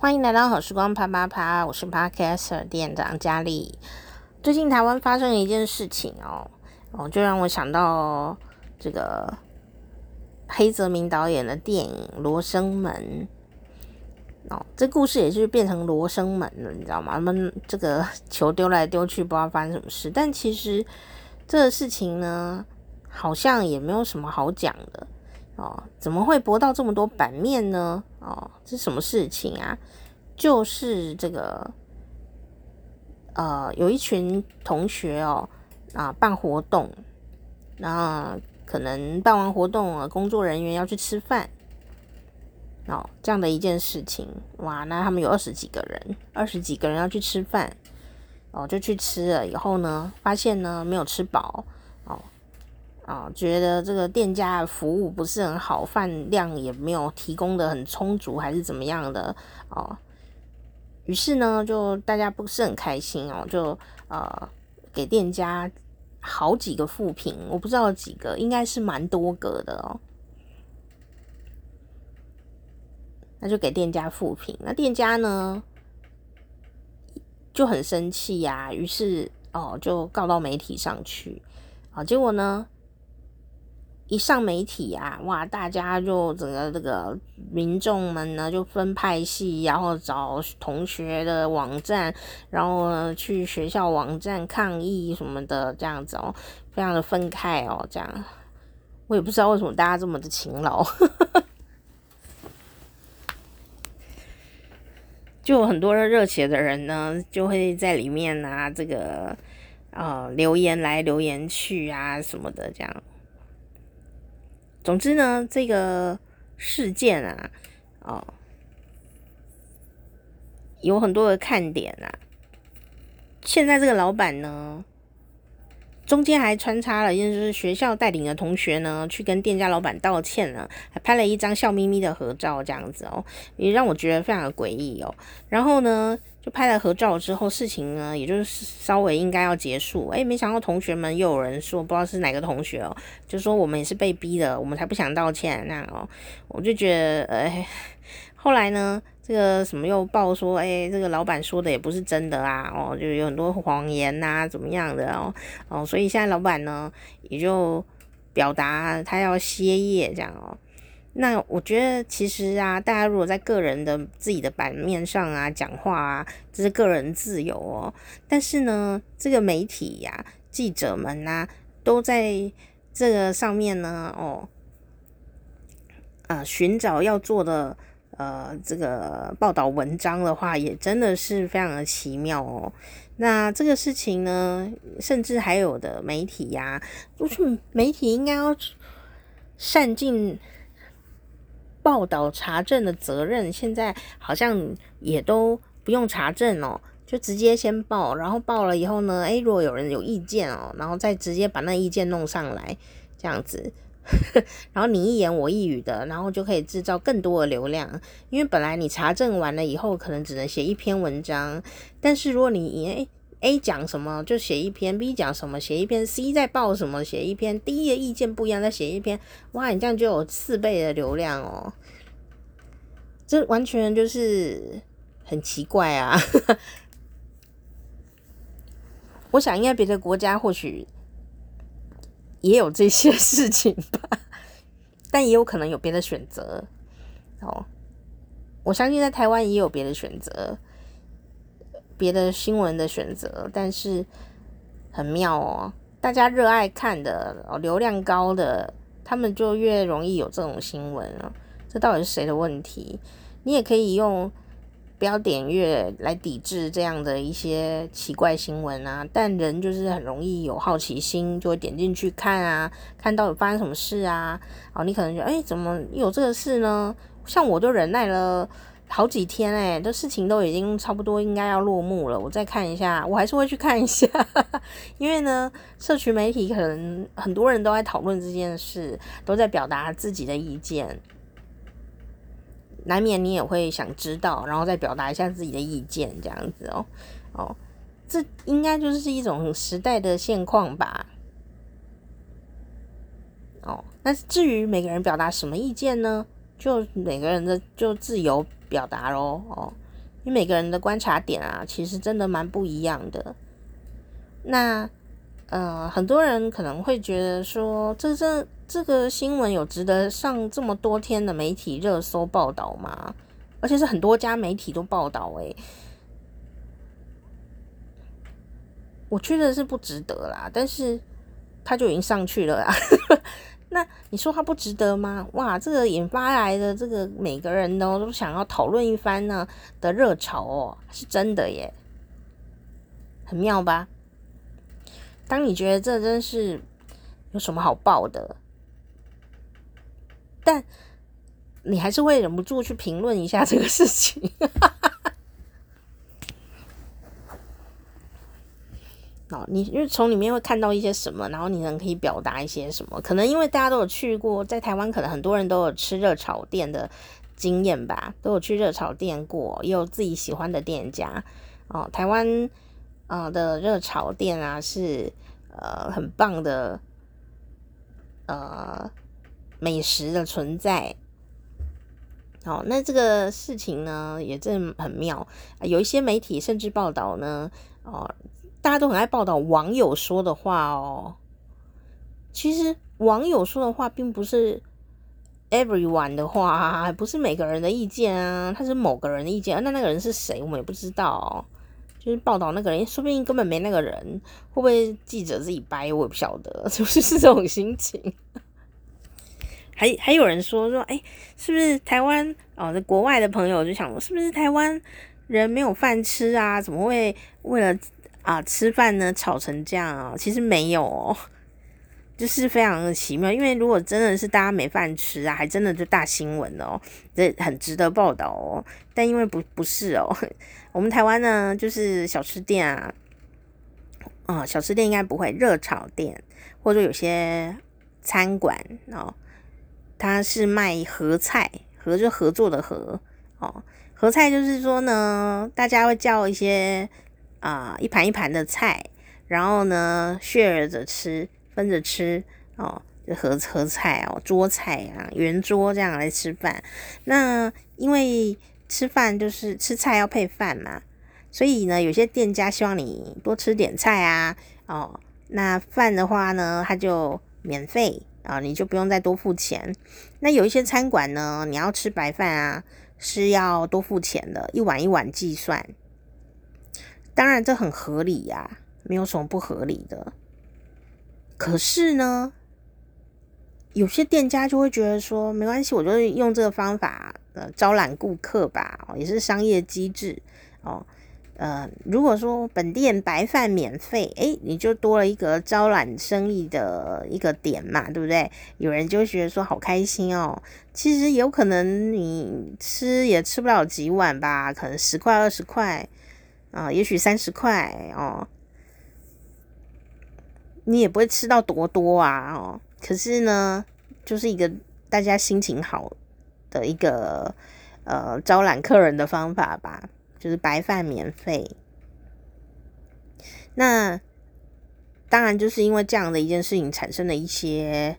欢迎来到好时光啪啪啪，我是 Podcaster 店长佳丽。最近台湾发生了一件事情哦，哦，就让我想到这个黑泽明导演的电影《罗生门》哦，这故事也是变成罗生门了，你知道吗？他们这个球丢来丢去，不知道发生什么事。但其实这个事情呢，好像也没有什么好讲的。哦，怎么会博到这么多版面呢？哦，这是什么事情啊？就是这个，呃，有一群同学哦，啊，办活动，那可能办完活动啊，工作人员要去吃饭，哦，这样的一件事情，哇，那他们有二十几个人，二十几个人要去吃饭，哦，就去吃了以后呢，发现呢没有吃饱。啊、觉得这个店家服务不是很好，饭量也没有提供的很充足，还是怎么样的哦？于是呢，就大家不是很开心哦，就呃给店家好几个负评，我不知道几个，应该是蛮多个的哦。那就给店家负评，那店家呢就很生气呀、于是哦就告到媒体上去啊、结果呢？一上媒体啊，哇，大家就整个这个民众们呢就分派系，然后找同学的网站，然后呢去学校网站抗议什么的，这样子哦，非常的分开哦，这样，我也不知道为什么大家这么的勤劳，就很多热血的人呢，就会在里面啊，这个呃留言来留言去啊什么的，这样。总之呢，这个事件啊，哦，有很多的看点啊。现在这个老板呢，中间还穿插了，就是学校带领的同学呢，去跟店家老板道歉了，还拍了一张笑眯眯的合照，这样子哦，也让我觉得非常的诡异哦。然后呢，就拍了合照之后，事情呢，也就是稍微应该要结束。诶，没想到同学们又有人说，不知道是哪个同学哦，就说我们也是被逼的，我们才不想道歉那样哦。我就觉得，诶，后来呢，这个什么又报说，诶，这个老板说的也不是真的啊，哦，就有很多谎言呐、啊，怎么样的哦，哦，所以现在老板呢，也就表达他要歇业这样哦。那我觉得其实啊，大家如果在个人的自己的版面上啊讲话啊，这是个人自由哦。但是呢，这个媒体呀、记者们呐、都在这个上面呢，哦，呃，寻找要做的呃这个报道文章的话，也真的是非常的奇妙哦。那这个事情呢，甚至还有的媒体呀、啊，就是媒体应该要善尽。报道查证的责任，现在好像也都不用查证哦，就直接先报，然后报了以后呢，诶，如果有人有意见哦，然后再直接把那意见弄上来，这样子，然后你一言我一语的，然后就可以制造更多的流量，因为本来你查证完了以后，可能只能写一篇文章，但是如果你诶。A 讲什么就写一篇，B 讲什么写一篇，C 再报什么写一篇，D 的意见不一样再写一篇，哇，你这样就有四倍的流量哦，这完全就是很奇怪啊！我想应该别的国家或许也有这些事情吧，但也有可能有别的选择哦。我相信在台湾也有别的选择。别的新闻的选择，但是很妙哦。大家热爱看的哦，流量高的，他们就越容易有这种新闻啊。这到底是谁的问题？你也可以用不要点阅来抵制这样的一些奇怪新闻啊。但人就是很容易有好奇心，就会点进去看啊，看到底发生什么事啊。哦，你可能觉得，哎，怎么有这个事呢？像我就忍耐了。好几天哎、这事情都已经差不多应该要落幕了。我再看一下，我还是会去看一下，因为呢，社群媒体可能很多人都在讨论这件事，都在表达自己的意见，难免你也会想知道，然后再表达一下自己的意见，这样子哦哦，这应该就是一种时代的现况吧。哦，那至于每个人表达什么意见呢？就每个人的就自由表达咯，哦，因为每个人的观察点啊，其实真的蛮不一样的。那呃，很多人可能会觉得说，这这这个新闻有值得上这么多天的媒体热搜报道吗？而且是很多家媒体都报道，诶，我觉得是不值得啦。但是他就已经上去了啦。那你说他不值得吗？哇，这个引发来的这个每个人都都想要讨论一番呢的热潮哦，是真的耶，很妙吧？当你觉得这真是有什么好报的，但你还是会忍不住去评论一下这个事情。哦，你因为从里面会看到一些什么，然后你能可以表达一些什么？可能因为大家都有去过，在台湾可能很多人都有吃热炒店的经验吧，都有去热炒店过，也有自己喜欢的店家。哦，台湾啊的热炒店啊是呃很棒的呃美食的存在。好，那这个事情呢也真很妙，有一些媒体甚至报道呢，哦。大家都很爱报道网友说的话哦。其实网友说的话并不是 everyone 的话，不是每个人的意见啊，他是某个人的意见。那那个人是谁，我们也不知道。就是报道那个人，说不定根本没那个人，会不会记者自己掰？我也不晓得，是不是这种心情？还还有人说说，哎，是不是台湾哦？在国外的朋友就想，是不是台湾人没有饭吃啊？怎么会为了？啊，吃饭呢吵成这样啊，其实没有哦，就是非常的奇妙。因为如果真的是大家没饭吃啊，还真的就大新闻哦，这很值得报道哦。但因为不不是哦，我们台湾呢就是小吃店啊，啊、小吃店应该不会，热炒店或者有些餐馆哦，它是卖合菜，合就合作的合哦，合菜就是说呢，大家会叫一些。啊、一盘一盘的菜，然后呢，share 着吃，分着吃哦，合合菜哦，桌菜啊，圆桌这样来吃饭。那因为吃饭就是吃菜要配饭嘛，所以呢，有些店家希望你多吃点菜啊，哦，那饭的话呢，他就免费啊、你就不用再多付钱。那有一些餐馆呢，你要吃白饭啊，是要多付钱的，一碗一碗计算。当然，这很合理呀，没有什么不合理的。可是呢，有些店家就会觉得说，没关系，我就用这个方法呃招揽顾客吧，也是商业机制哦。呃，如果说本店白饭免费，诶，你就多了一个招揽生意的一个点嘛，对不对？有人就觉得说好开心哦。其实有可能你吃也吃不了几碗吧，可能十块二十块。啊、也许三十块哦，你也不会吃到多多啊哦。可是呢，就是一个大家心情好的一个呃招揽客人的方法吧，就是白饭免费。那当然就是因为这样的一件事情产生了一些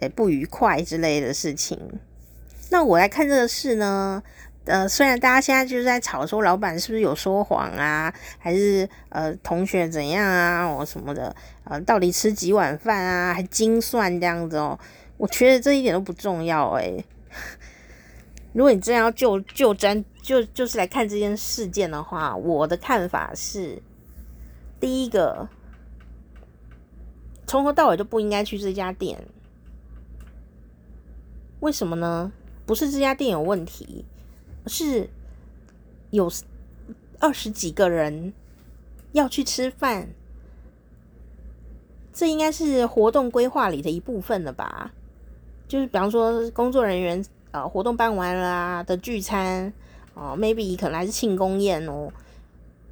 诶、不愉快之类的事情。那我来看这个事呢。呃，虽然大家现在就是在吵说老板是不是有说谎啊，还是呃同学怎样啊，或什么的，呃，到底吃几碗饭啊，还精算这样子哦，我觉得这一点都不重要诶。如果你真要就就真就就是来看这件事件的话，我的看法是，第一个，从头到尾就不应该去这家店，为什么呢？不是这家店有问题。是有二十几个人要去吃饭，这应该是活动规划里的一部分了吧？就是比方说工作人员呃，活动办完了啊的聚餐哦，maybe 可能还是庆功宴哦。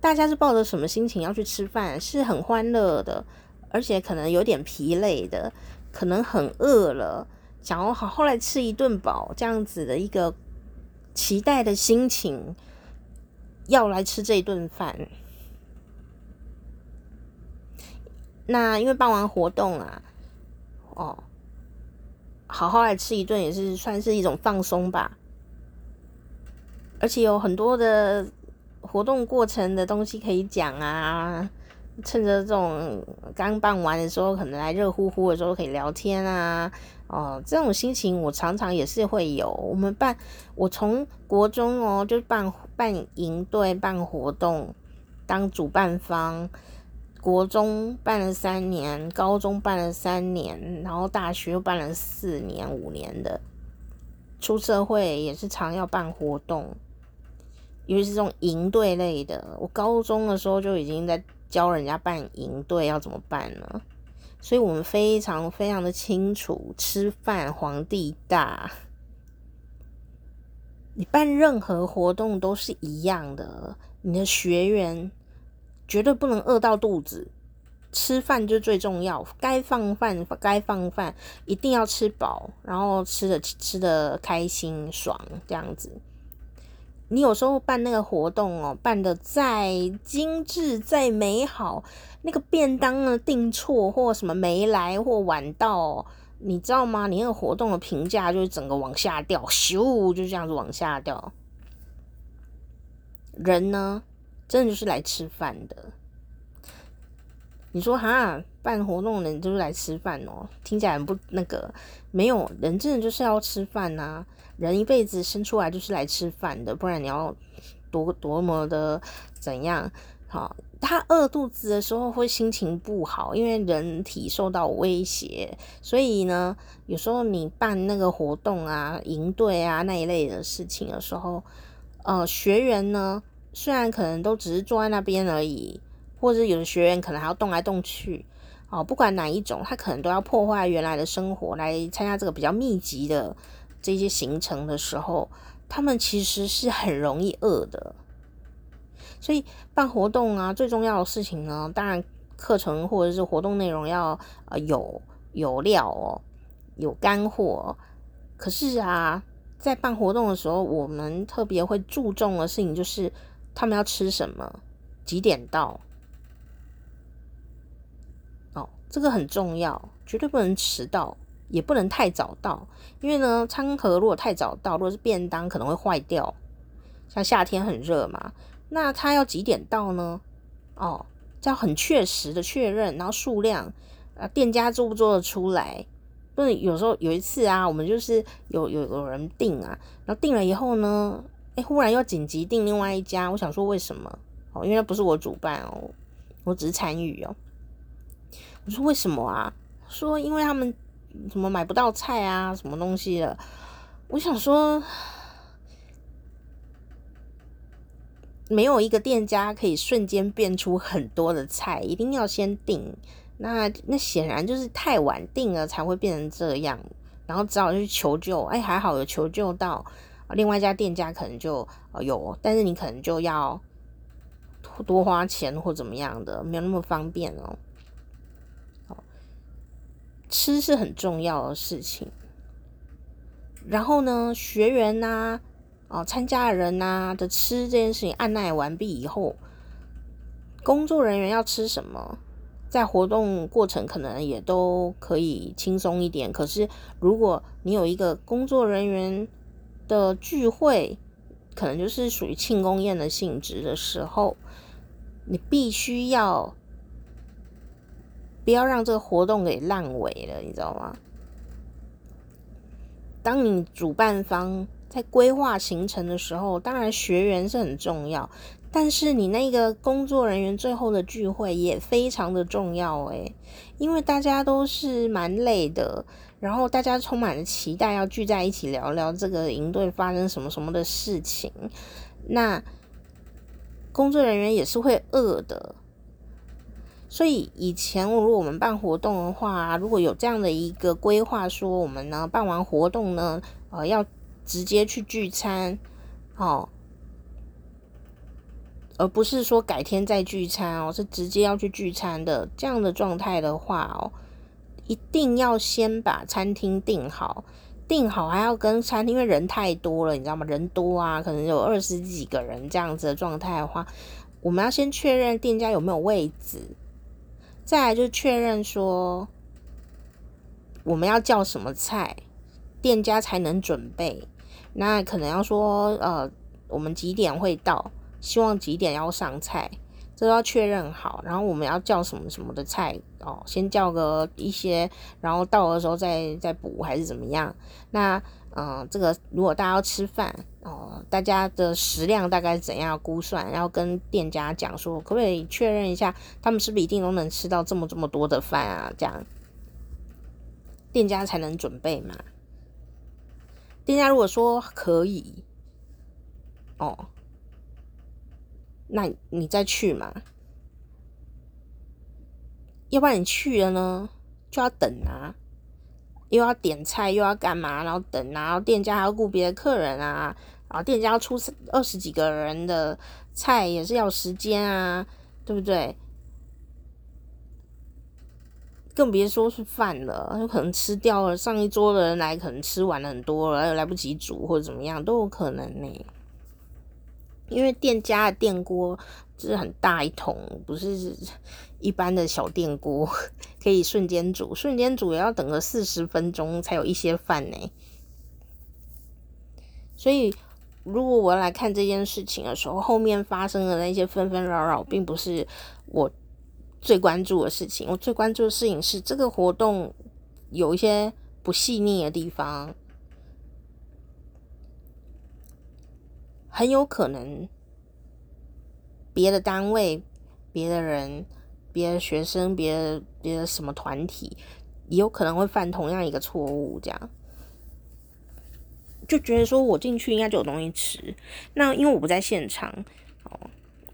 大家是抱着什么心情要去吃饭？是很欢乐的，而且可能有点疲累的，可能很饿了，想要好好来吃一顿饱，这样子的一个。期待的心情要来吃这一顿饭，那因为办完活动啊，哦，好好来吃一顿也是算是一种放松吧。而且有很多的活动过程的东西可以讲啊。趁着这种刚办完的时候，可能来热乎乎的时候可以聊天啊，哦，这种心情我常常也是会有。我们办，我从国中哦就办办营队、办活动，当主办方。国中办了三年，高中办了三年，然后大学又办了四年、五年的。出社会也是常要办活动，尤其是这种营队类的。我高中的时候就已经在。教人家办营队要怎么办了？所以我们非常非常的清楚，吃饭皇帝大。你办任何活动都是一样的，你的学员绝对不能饿到肚子，吃饭就最重要，该放饭该放饭，一定要吃饱，然后吃的吃的开心爽这样子。你有时候办那个活动哦，办得再精致、再美好，那个便当呢订错或什么没来或晚到，你知道吗？你那个活动的评价就是整个往下掉，咻，就这样子往下掉。人呢，真的就是来吃饭的。你说哈，办活动的人就是来吃饭哦，听起来很不那个，没有人真的就是要吃饭呐、人一辈子生出来就是来吃饭的，不然你要多多么的怎样？好，他饿肚子的时候会心情不好，因为人体受到威胁，所以呢，有时候你办那个活动啊、营队啊那一类的事情的时候，呃，学员呢，虽然可能都只是坐在那边而已，或者有的学员可能还要动来动去，哦，不管哪一种，他可能都要破坏原来的生活来参加这个比较密集的。这些行程的时候，他们其实是很容易饿的。所以办活动啊，最重要的事情呢，当然课程或者是活动内容要呃有有料哦，有干货。可是啊，在办活动的时候，我们特别会注重的事情就是他们要吃什么，几点到。哦，这个很重要，绝对不能迟到。也不能太早到，因为呢，餐盒如果太早到，如果是便当可能会坏掉。像夏天很热嘛，那他要几点到呢？哦，这要很确实的确认，然后数量，呃，店家做不做得出来？不是有时候有一次啊，我们就是有有有人订啊，然后订了以后呢，哎，忽然又紧急订另外一家，我想说为什么？哦，因为那不是我主办哦，我只是参与哦。我说为什么啊？说因为他们。什么买不到菜啊，什么东西的？我想说，没有一个店家可以瞬间变出很多的菜，一定要先订。那那显然就是太晚订了，才会变成这样。然后只好去求救，哎，还好有求救到，另外一家店家可能就有，但是你可能就要多花钱或怎么样的，没有那么方便哦。吃是很重要的事情，然后呢，学员呐、啊，哦，参加的人呐、的吃这件事情按耐完毕以后，工作人员要吃什么，在活动过程可能也都可以轻松一点。可是，如果你有一个工作人员的聚会，可能就是属于庆功宴的性质的时候，你必须要。不要让这个活动给烂尾了，你知道吗？当你主办方在规划行程的时候，当然学员是很重要，但是你那个工作人员最后的聚会也非常的重要诶，因为大家都是蛮累的，然后大家充满了期待要聚在一起聊聊这个营队发生什么什么的事情，那工作人员也是会饿的。所以以前，如果我们办活动的话，如果有这样的一个规划，说我们呢办完活动呢，呃，要直接去聚餐，哦，而不是说改天再聚餐哦，是直接要去聚餐的这样的状态的话哦，一定要先把餐厅订好，订好还要跟餐厅，因为人太多了，你知道吗？人多啊，可能有二十几个人这样子的状态的话，我们要先确认店家有没有位置。再来就确认说，我们要叫什么菜，店家才能准备。那可能要说，呃，我们几点会到，希望几点要上菜，这都要确认好。然后我们要叫什么什么的菜哦，先叫个一些，然后到的时候再再补还是怎么样？那嗯、这个如果大家要吃饭哦，大家的食量大概怎样估算？然后跟店家讲说，可不可以确认一下，他们是不是一定都能吃到这么这么多的饭啊？这样店家才能准备嘛。店家如果说可以，哦，那你再去嘛，要不然你去了呢，就要等啊，又要点菜又要干嘛，然后等啊，然后店家还要顾别的客人啊，啊店家出二十几个人的菜也是要时间啊，对不对？更别说是饭了，有可能吃掉了。上一桌的人来，可能吃完了很多了，又来不及煮或者怎么样，都有可能呢。因为店家的电锅就是很大一桶，不是一般的小电锅可以瞬间煮，瞬间煮也要等个四十分钟才有一些饭呢。所以，如果我来看这件事情的时候，后面发生的那些纷纷扰扰，并不是我。最关注的事情，我最关注的事情是这个活动有一些不细腻的地方，很有可能别的单位、别的人、别的学生、别的别的什么团体，也有可能会犯同样一个错误，这样就觉得说我进去应该就有东西吃。那因为我不在现场，哦，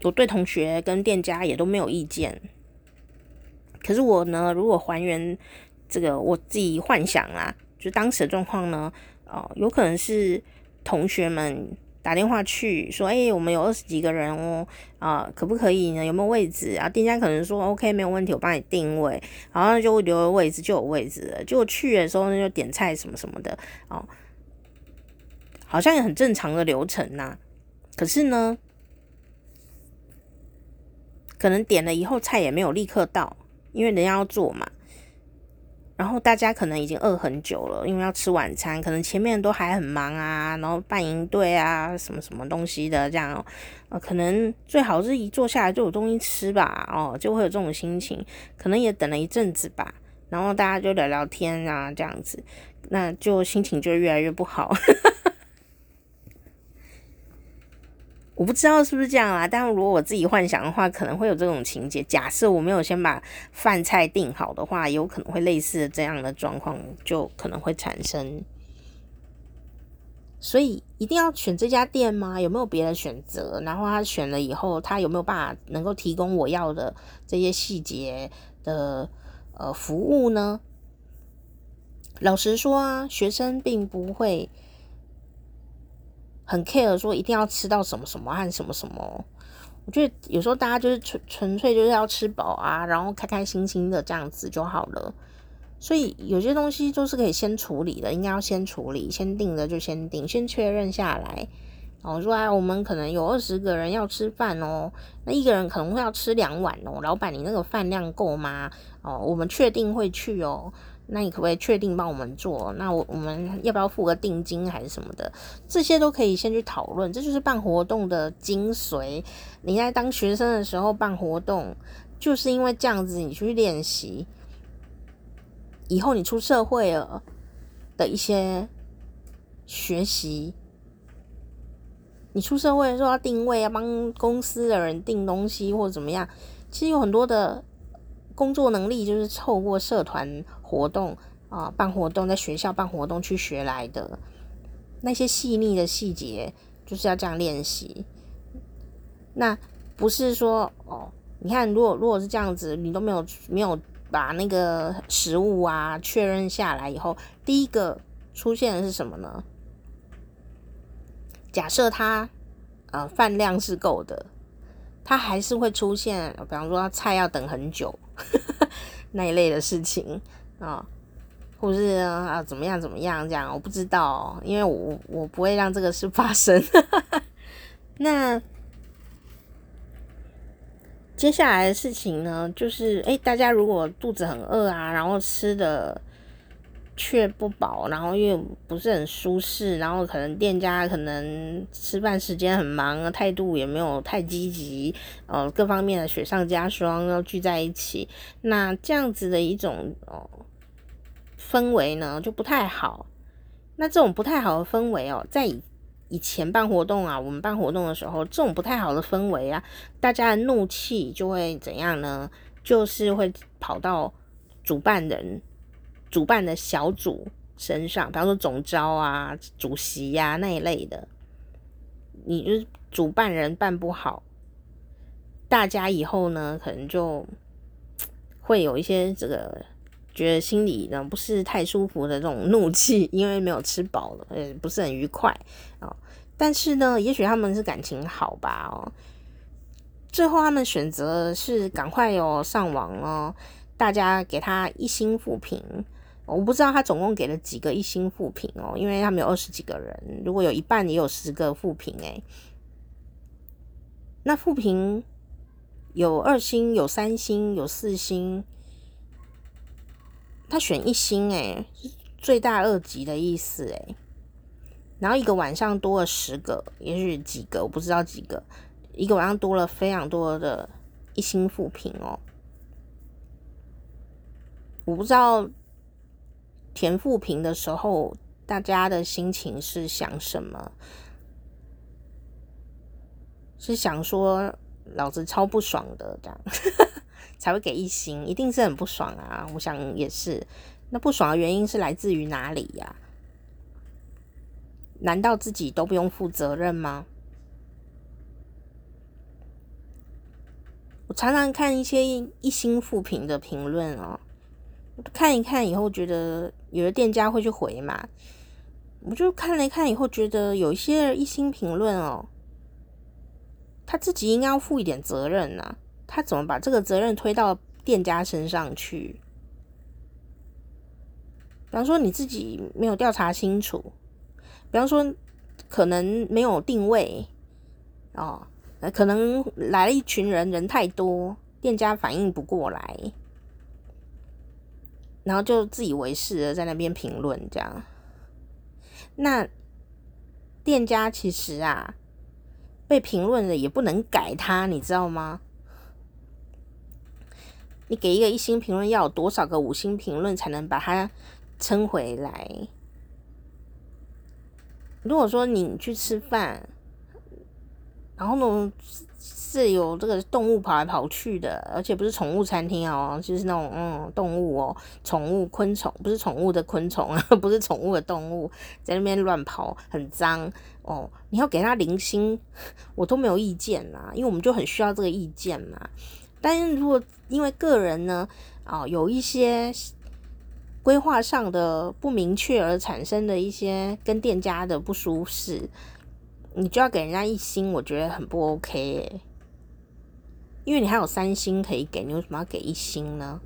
我对同学跟店家也都没有意见。可是我呢，如果还原这个我自己幻想啊，就当时的状况呢，哦，有可能是同学们打电话去说，哎、我们有二十几个人哦，啊，可不可以呢？有没有位置？啊，店家可能说 OK，没有问题，我帮你定位，然后就留了位置，就有位置了。结果去的时候呢，就点菜什么什么的，哦，好像也很正常的流程呐、可是呢，可能点了以后菜也没有立刻到。因为人家要做嘛，然后大家可能已经饿很久了，因为要吃晚餐，可能前面都还很忙啊，然后办营队啊，什么什么东西的这样，呃，可能最好是一坐下来就有东西吃吧，哦，就会有这种心情，可能也等了一阵子吧，然后大家就聊聊天啊，这样子，那就心情就越来越不好。我不知道是不是这样啊，但如果我自己幻想的话，可能会有这种情节。假设我没有先把饭菜订好的话，有可能会类似这样的状况就可能会产生。所以一定要选这家店吗？有没有别的选择？然后他选了以后，他有没有办法能够提供我要的这些细节的呃服务呢？老实说啊，学生并不会。很 care 说一定要吃到什么什么和什么什么，我觉得有时候大家就是纯纯粹就是要吃饱啊，然后开开心心的这样子就好了。所以有些东西都是可以先处理的，应该要先处理，先定的就先定，先确认下来。哦，说啊，我们可能有二十个人要吃饭哦，那一个人可能会要吃两碗哦，老板你那个饭量够吗？哦，我们确定会去哦。那你可不可以确定帮我们做？那我我们要不要付个定金还是什么的？这些都可以先去讨论。这就是办活动的精髓。你在当学生的时候办活动，就是因为这样子，你去练习，以后你出社会了的一些学习。你出社会的时候要定位，要帮公司的人订东西或者怎么样，其实有很多的。工作能力就是透过社团活动啊，办活动，在学校办活动去学来的。那些细腻的细节就是要这样练习。那不是说哦，你看，如果如果是这样子，你都没有没有把那个食物啊确认下来以后，第一个出现的是什么呢？假设他呃饭量是够的。它还是会出现，比方说菜要等很久 那一类的事情啊，或是啊怎么样怎么样这样，我不知道，因为我我不会让这个事发生。那接下来的事情呢，就是诶，大家如果肚子很饿啊，然后吃的却不饱，然后又不是很舒适，然后可能店家可能吃饭时间很忙，态度也没有太积极，呃，各方面的雪上加霜，要聚在一起，那这样子的一种哦氛围呢就不太好。那这种不太好的氛围哦，在以以前办活动啊，我们办活动的时候，这种不太好的氛围啊，大家的怒气就会怎样呢？就是会跑到主办人。主办的小组身上，比方说总招啊、主席呀、那一类的，你就是主办人办不好，大家以后呢可能就会有一些这个觉得心里呢不是太舒服的这种怒气，因为没有吃饱了，呃，不是很愉快啊、但是呢，也许他们是感情好吧？哦，最后他们选择是赶快哦上网哦，大家给他一星负评。我不知道他总共给了几个一星负评哦，因为他们有二十几个人，如果有一半也有十个负评诶，那负评有二星、有三星、有四星，他选一星诶，罪大恶极的意思诶。然后一个晚上多了十个，也许几个我不知道几个，一个晚上多了非常多的一星负评哦，我不知道。填负评的时候，大家的心情是想什么？是想说老子超不爽的这样才会给一星，一定是很不爽啊！我想也是。那不爽的原因是来自于哪里呀？难道自己都不用负责任吗？我常常看一些一星负评的评论哦。看一看以后，觉得有的店家会去回嘛，我就看了一看以后，觉得有一些一星评论哦，他自己应该要负一点责任呐，他怎么把这个责任推到店家身上去？比方说你自己没有调查清楚，比方说可能没有定位哦，可能来了一群人，人太多，店家反应不过来。然后就自以为是的在那边评论这样，那店家其实啊被评论了也不能改他，你知道吗？你给一个一星评论要有多少个五星评论才能把它撑回来？如果说你去吃饭，然后呢？是有这个动物跑来跑去的，而且不是宠物餐厅哦，就是那种嗯动物哦，宠物昆虫，不是宠物的昆虫啊，不是宠物的动物，在那边乱跑，很脏哦。你要给他零星，我都没有意见啦，因为我们就很需要这个意见嘛。但是如果因为个人呢啊、哦、有一些规划上的不明确而产生的一些跟店家的不舒适，你就要给人家一星，我觉得很不 OK。因为你还有三星可以给，你为什么要给一星呢？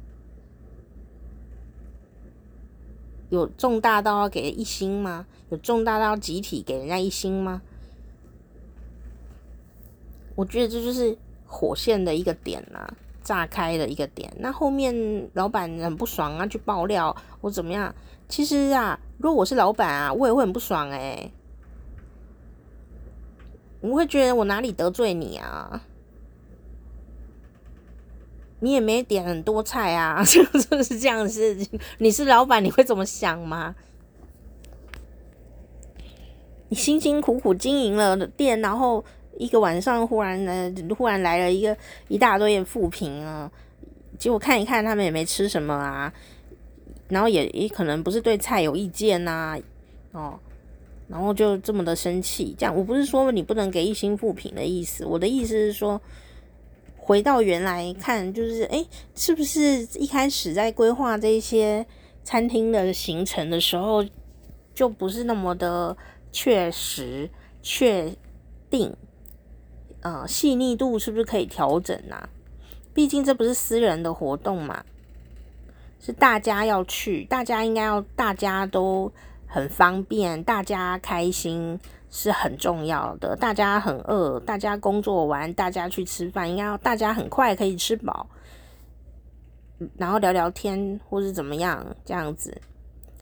有重大到要给一星吗？有重大到集体给人家一星吗？我觉得这就是火线的一个点啊，炸开的一个点。那后面老板很不爽啊，去爆料我怎么样？其实啊，如果我是老板啊，我也会很不爽哎、欸，我会觉得我哪里得罪你啊？你也没点很多菜啊，是不是这样的事情？你是老板，你会怎么想吗？你辛辛苦苦经营了店，然后一个晚上忽然呢，忽然来了一个一大堆的负评啊，结果看一看他们也没吃什么啊，然后也也可能不是对菜有意见呐、哦，然后就这么的生气。这样，我不是说你不能给一星负评的意思，我的意思是说。回到原来看，就是诶、是不是一开始在规划这些餐厅的行程的时候，就不是那么的确实确定？呃，细腻度是不是可以调整啊？毕竟这不是私人的活动嘛，是大家要去，大家应该要大家都很方便，大家开心。是很重要的。大家很饿，大家工作完，大家去吃饭，应该要大家很快可以吃饱，然后聊聊天或是怎么样这样子。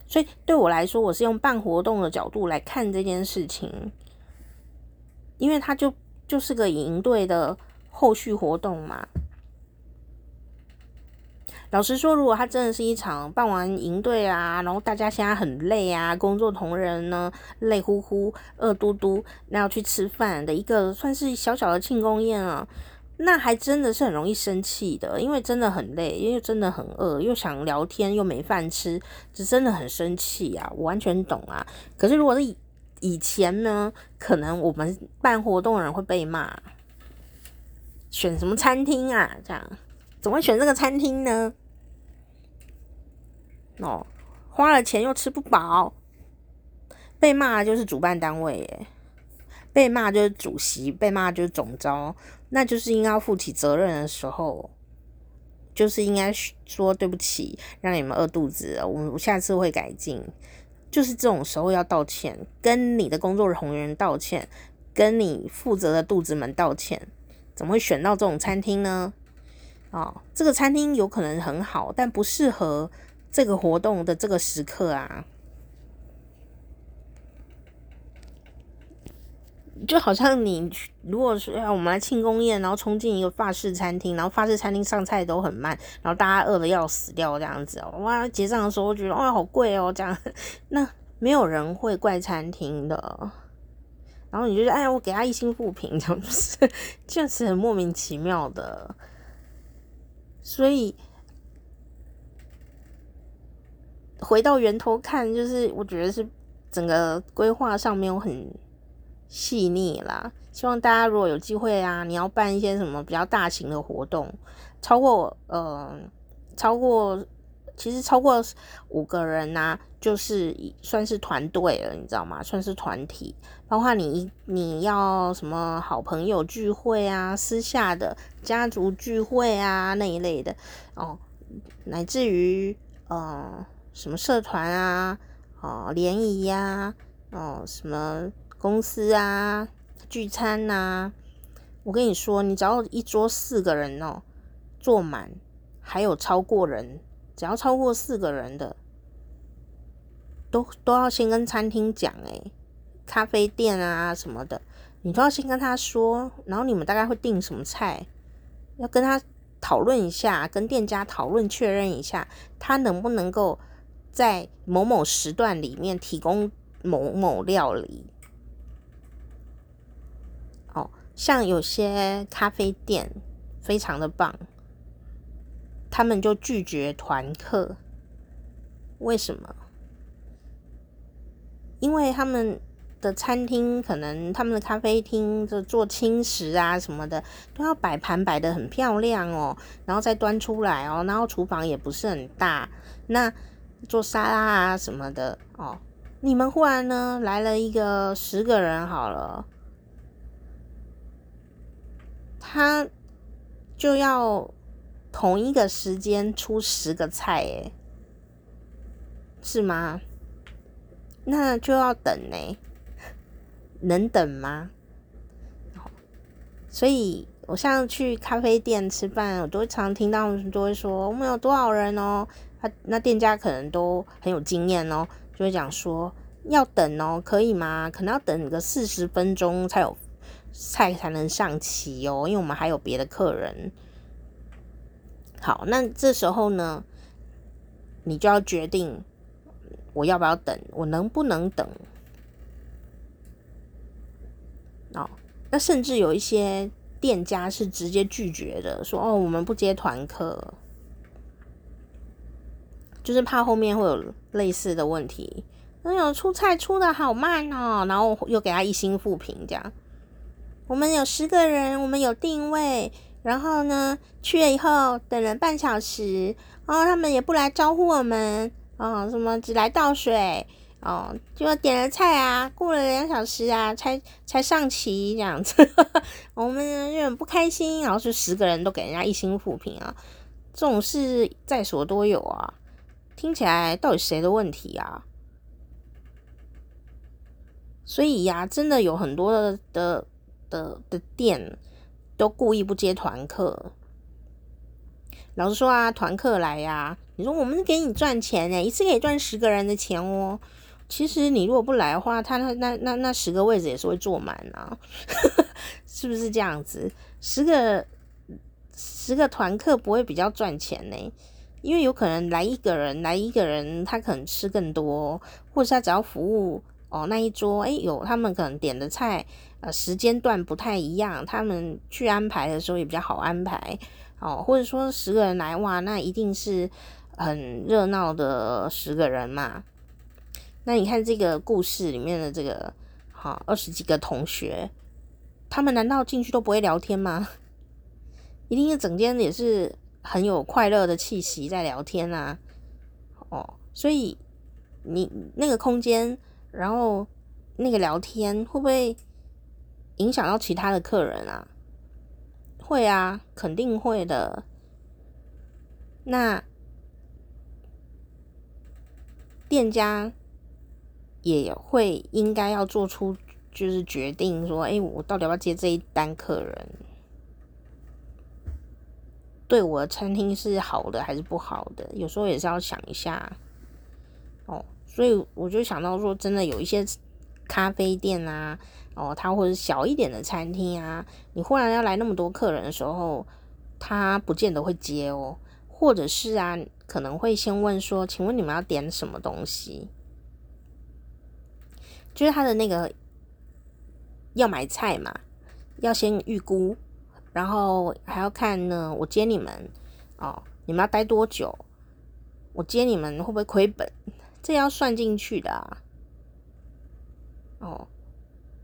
所以对我来说，我是用办活动的角度来看这件事情，因为它就就是个营队的后续活动嘛。老实说，如果他真的是一场办完营队啊，然后大家现在很累啊，工作同仁呢累乎乎、饿嘟嘟，那要去吃饭的一个算是小小的庆功宴啊，那还真的是很容易生气的，因为真的很累，因为真的很饿，又想聊天又没饭吃，这真的很生气啊，我完全懂啊。可是如果是以前呢，可能我们办活动的人会被骂，选什么餐厅啊，这样。怎么会选这个餐厅呢？哦，花了钱又吃不饱，被骂就是主办单位耶，被骂就是主席，被骂就是总招，那就是应该要负起责任的时候，就是应该说对不起，让你们饿肚子，我我下次会改进。就是这种时候要道歉，跟你的工作人员道歉，跟你负责的肚子们道歉。怎么会选到这种餐厅呢？哦，这个餐厅有可能很好，但不适合这个活动的这个时刻啊。就好像你如果说要我们来庆功宴，然后冲进一个法式餐厅，然后法式餐厅上菜都很慢，然后大家饿的要死掉这样子，哇！结账的时候觉得哇好贵哦，这样 那没有人会怪餐厅的。然后你就说哎，我给他一星负评，这样子就是很莫名其妙的。所以回到源头看，就是我觉得是整个规划上没有很细腻啦。希望大家如果有机会啊，你要办一些什么比较大型的活动，超过呃超过其实超过五个人呐、就是算是团队了，你知道吗？算是团体。包括你，你要什么好朋友聚会啊，私下的家族聚会啊那一类的哦，乃至于呃什么社团啊，哦联谊呀，哦什么公司啊聚餐呐、我跟你说，你只要一桌四个人哦，坐满，还有超过人，只要超过四个人的，都都要先跟餐厅讲诶。咖啡店啊什么的，你都要先跟他说，然后你们大概会订什么菜，要跟他讨论一下，跟店家讨论确认一下，他能不能够在某某时段里面提供某某料理。哦，像有些咖啡店非常的棒，他们就拒绝团客，为什么？因为他们。的餐厅可能他们的咖啡厅就做轻食啊什么的，都要摆盘摆的很漂亮哦，然后再端出来哦，然后厨房也不是很大，那做沙拉啊什么的哦，你们忽然呢来了一个十个人好了，他就要同一个时间出十个菜，诶，是吗？那就要等呢。能等吗？所以我像去咖啡店吃饭，我都常听到都会说我们有多少人哦。他那店家可能都很有经验哦，就会讲说要等哦，可以吗？可能要等个四十分钟才有菜才能上齐哦，因为我们还有别的客人。好，那这时候呢，你就要决定我要不要等，我能不能等。哦，那甚至有一些店家是直接拒绝的，说：“哦，我们不接团客，就是怕后面会有类似的问题。”哎呦，出菜出的好慢哦，然后又给他一星负评，这样。我们有十个人，我们有定位，然后呢，去了以后等了半小时，然后他们也不来招呼我们，哦，什么只来倒水。哦，就点了菜啊，过了两小时啊，才才上齐这样子，我们就很不开心。然后是十个人都给人家一星负评啊，这种事在所多有啊。听起来到底谁的问题啊？所以呀、真的有很多的的的，店都故意不接团客。老实说啊，团客来呀、你说我们给你赚钱呢，一次可以赚十个人的钱哦。其实你如果不来的话，他那那那那十个位置也是会坐满啊，是不是这样子？十个十个团客不会比较赚钱呢？因为有可能来一个人，来一个人他可能吃更多，或者他只要服务哦那一桌，诶，有他们可能点的菜呃时间段不太一样，他们去安排的时候也比较好安排哦，或者说十个人来哇，那一定是很热闹的十个人嘛。那你看这个故事里面的这个，好二十几个同学，他们难道进去都不会聊天吗？一定是整间也是很有快乐的气息在聊天啊，哦，所以你那个空间，然后那个聊天会不会影响到其他的客人啊？会啊，肯定会的。那店家。也会应该要做出就是决定，说，哎，我到底要不要接这一单客人？对我的餐厅是好的还是不好的？有时候也是要想一下哦。所以我就想到说，真的有一些咖啡店啊，哦，它或者小一点的餐厅啊，你忽然要来那么多客人的时候，他不见得会接哦，或者是啊，可能会先问说，请问你们要点什么东西？就是他的那个要买菜嘛，要先预估，然后还要看呢。我接你们哦，你们要待多久？我接你们会不会亏本？这要算进去的啊。哦，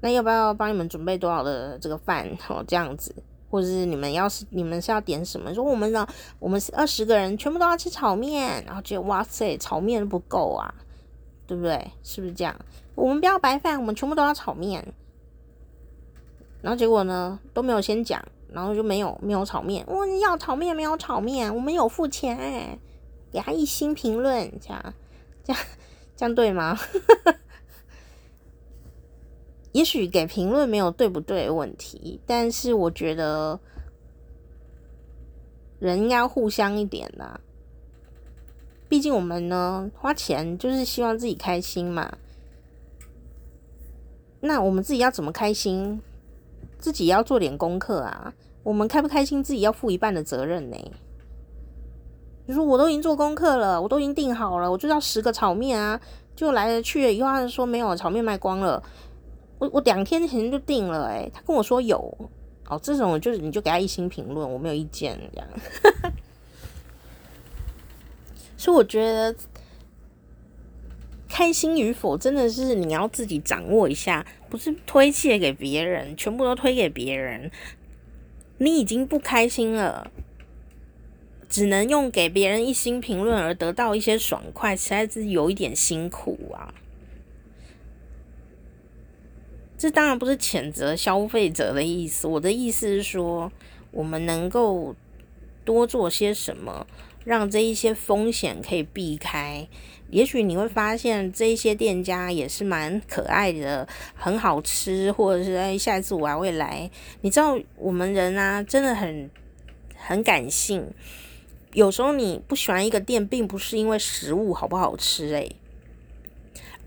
那要不要帮你们准备多少的这个饭？哦，这样子，或者是你们要是你们是要点什么？说我们呢，我们二十个人，全部都要吃炒面，然后觉得哇塞，炒面不够啊。对不对？是不是这样？我们不要白饭，我们全部都要炒面。然后结果呢，都没有先讲，然后就没有没有炒面。我要炒面，没有炒面，我们有付钱哎，给他一星评论，这样这样这样对吗？也许给评论没有对不对的问题，但是我觉得人应该要互相一点啦。毕竟我们呢，花钱就是希望自己开心嘛。那我们自己要怎么开心？自己要做点功课啊。我们开不开心，自己要负一半的责任呢。你说我都已经做功课了，我都已经订好了，我就要十个炒面啊，就来了去了以后，他说没有炒面卖光了。我我两天前就订了，诶，他跟我说有哦，这种就是你就给他一星评论，我没有意见这样。所以我觉得，开心与否真的是你要自己掌握一下，不是推卸给别人，全部都推给别人。你已经不开心了，只能用给别人一星评论而得到一些爽快，实在是有一点辛苦啊。这当然不是谴责消费者的意思，我的意思是说，我们能够多做些什么。让这一些风险可以避开，也许你会发现这一些店家也是蛮可爱的，很好吃，或者是哎，下一次我还会来。你知道我们人啊，真的很很感性，有时候你不喜欢一个店，并不是因为食物好不好吃，诶，